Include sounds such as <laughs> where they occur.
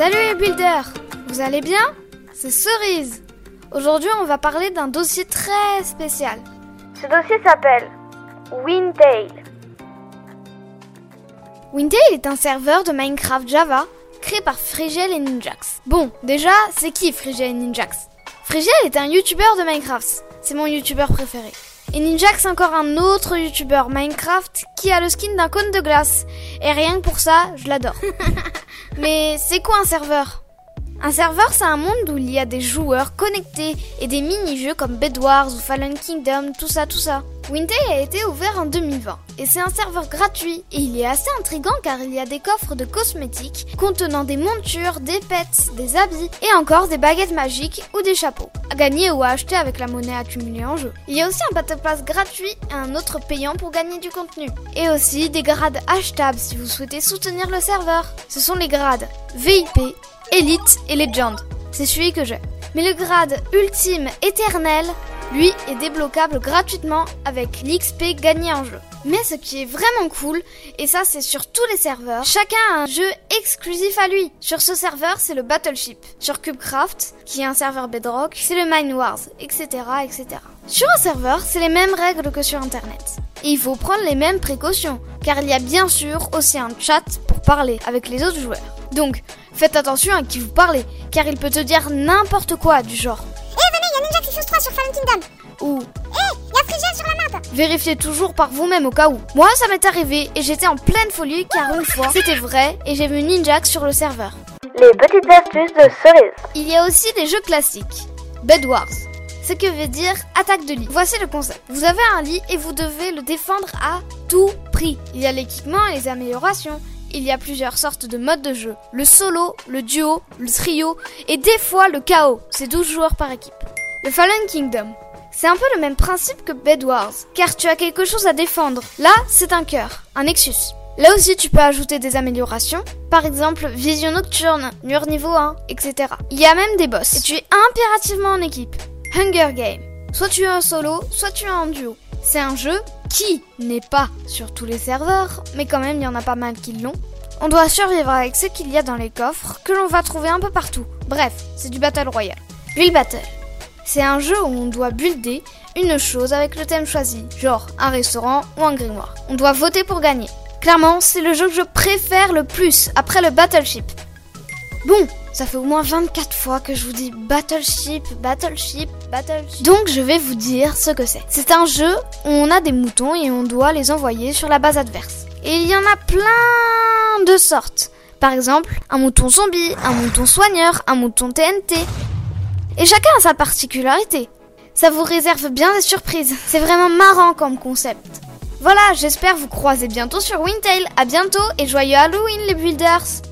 Salut les builders Vous allez bien? C'est Cerise Aujourd'hui on va parler d'un dossier très spécial. Ce dossier s'appelle Wintail. Wintail est un serveur de Minecraft Java créé par Frigel et Ninjax. Bon, déjà, c'est qui Frigel et Ninjax? Frigel est un youtubeur de Minecraft. C'est mon youtubeur préféré. Et Ninjax encore un autre youtubeur Minecraft qui a le skin d'un cône de glace. Et rien que pour ça, je l'adore. <laughs> Mais c'est quoi un serveur? Un serveur, c'est un monde où il y a des joueurs connectés et des mini-jeux comme Bedwars ou Fallen Kingdom, tout ça, tout ça. Wintail a été ouvert en 2020 et c'est un serveur gratuit et il est assez intrigant car il y a des coffres de cosmétiques contenant des montures, des pets, des habits et encore des baguettes magiques ou des chapeaux à gagner ou à acheter avec la monnaie accumulée en jeu. Il y a aussi un battle pass gratuit et un autre payant pour gagner du contenu. Et aussi des grades achetables si vous souhaitez soutenir le serveur. Ce sont les grades VIP, Elite et Legend. C'est celui que j'ai. Mais le grade ultime éternel, lui, est débloquable gratuitement avec l'XP gagné en jeu. Mais ce qui est vraiment cool, et ça c'est sur tous les serveurs, chacun a un jeu exclusif à lui. Sur ce serveur, c'est le Battleship. Sur Cubecraft, qui est un serveur Bedrock, c'est le Mine Wars, etc., etc. Sur un serveur, c'est les mêmes règles que sur Internet. Et il faut prendre les mêmes précautions, car il y a bien sûr aussi un chat pour parler avec les autres joueurs. Donc, faites attention à qui vous parlez, car il peut te dire n'importe quoi du genre. Eh venez, il y a Ninja Crisis 3 sur Fallen Kingdom. Ou Eh, il y a Frigel sur la map. vérifiez toujours par vous-même au cas où. Moi, ça m'est arrivé et j'étais en pleine folie car une fois, c'était vrai et j'ai vu Ninjax sur le serveur. Les petites astuces de Cerise. Il y a aussi des jeux classiques. Bed Wars. Ce que veut dire attaque de lit. Voici le concept. Vous avez un lit et vous devez le défendre à tout prix. Il y a l'équipement et les améliorations. Il y a plusieurs sortes de modes de jeu. Le solo, le duo, le trio et des fois le chaos. C'est 12 joueurs par équipe. Le Fallen Kingdom. C'est un peu le même principe que Bed Wars, car tu as quelque chose à défendre. Là, c'est un cœur, un Nexus. Là aussi, tu peux ajouter des améliorations, par exemple vision nocturne, mur niveau 1, etc. Il y a même des boss, et tu es impérativement en équipe. Hunger Game. Soit tu es en solo, soit tu es en duo. C'est un jeu qui n'est pas sur tous les serveurs, mais quand même il y en a pas mal qui l'ont. On doit survivre avec ce qu'il y a dans les coffres, que l'on va trouver un peu partout. Bref, c'est du Battle Royale. Build Battle. C'est un jeu où on doit builder une chose avec le thème choisi, genre un restaurant ou un grimoire. On doit voter pour gagner. Clairement, c'est le jeu que je préfère le plus après le Battleship. Bon, ça fait au moins 24 fois que je vous dis Battleship, Battleship, Battleship. Donc je vais vous dire ce que c'est. C'est un jeu où on a des moutons et on doit les envoyer sur la base adverse. Et il y en a plein de sortes. Par exemple, un mouton zombie, un mouton soigneur, un mouton TNT. Et chacun a sa particularité. Ça vous réserve bien des surprises. C'est vraiment marrant comme concept. Voilà, j'espère vous croiser bientôt sur Wintail. À bientôt et joyeux Halloween les builders